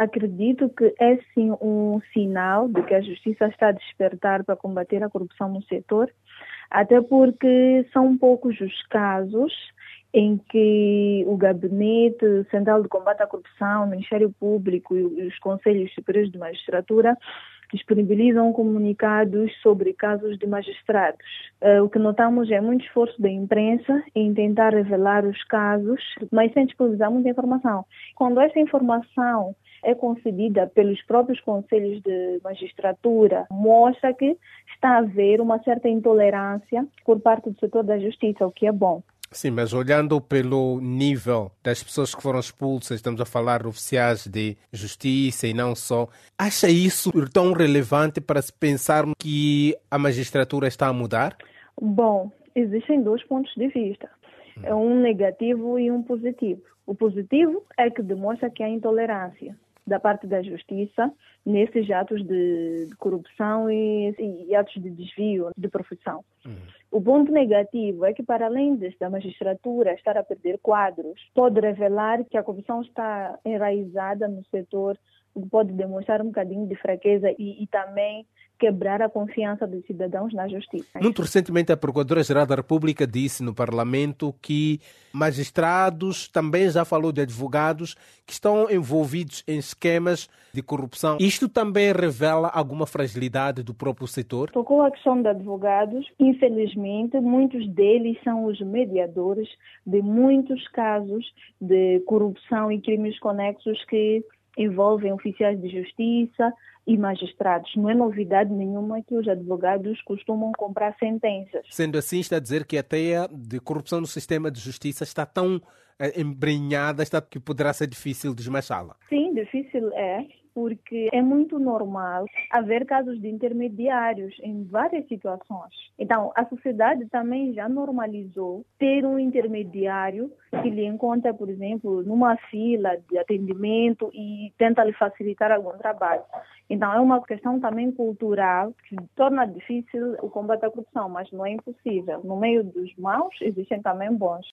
acredito que é sim um sinal de que a justiça está a despertar para combater a corrupção no setor, até porque são poucos os casos em que o Gabinete Central de Combate à Corrupção, o Ministério Público e os Conselhos Superiores de Magistratura disponibilizam comunicados sobre casos de magistrados. Uh, o que notamos é muito esforço da imprensa em tentar revelar os casos, mas sem disponibilizar muita informação. Quando essa informação é concedida pelos próprios conselhos de magistratura, mostra que está a haver uma certa intolerância por parte do setor da justiça, o que é bom. Sim, mas olhando pelo nível das pessoas que foram expulsas, estamos a falar de oficiais de justiça e não só, acha isso tão relevante para se pensar que a magistratura está a mudar? Bom, existem dois pontos de vista. É um negativo e um positivo. O positivo é que demonstra que há intolerância da parte da justiça nesses atos de, de corrupção e, e, atos de desvio de profissão. Uhum. O ponto negativo é que, para além da magistratura estar a perder quadros, pode revelar que a corrupção está enraizada no setor, o que pode demonstrar um bocadinho de fraqueza e, e também quebrar a confiança dos cidadãos na justiça. Muito recentemente, a Procuradora-Geral da República disse no Parlamento que magistrados, também já falou de advogados, que estão envolvidos em esquemas de corrupção. Isto também revela alguma fragilidade do próprio setor? Tocou a questão de advogados. Infelizmente, muitos deles são os mediadores de muitos casos de corrupção e crimes conexos que envolvem oficiais de justiça e magistrados. Não é novidade nenhuma que os advogados costumam comprar sentenças. Sendo assim, está a dizer que a teia de corrupção no sistema de justiça está tão eh, embrenhada está, que poderá ser difícil desmanchá-la. Sim, difícil é porque é muito normal haver casos de intermediários em várias situações. Então, a sociedade também já normalizou ter um intermediário que lhe encontra, por exemplo, numa fila de atendimento e tenta lhe facilitar algum trabalho. Então, é uma questão também cultural que torna difícil o combate à corrupção, mas não é impossível. No meio dos maus, existem também bons.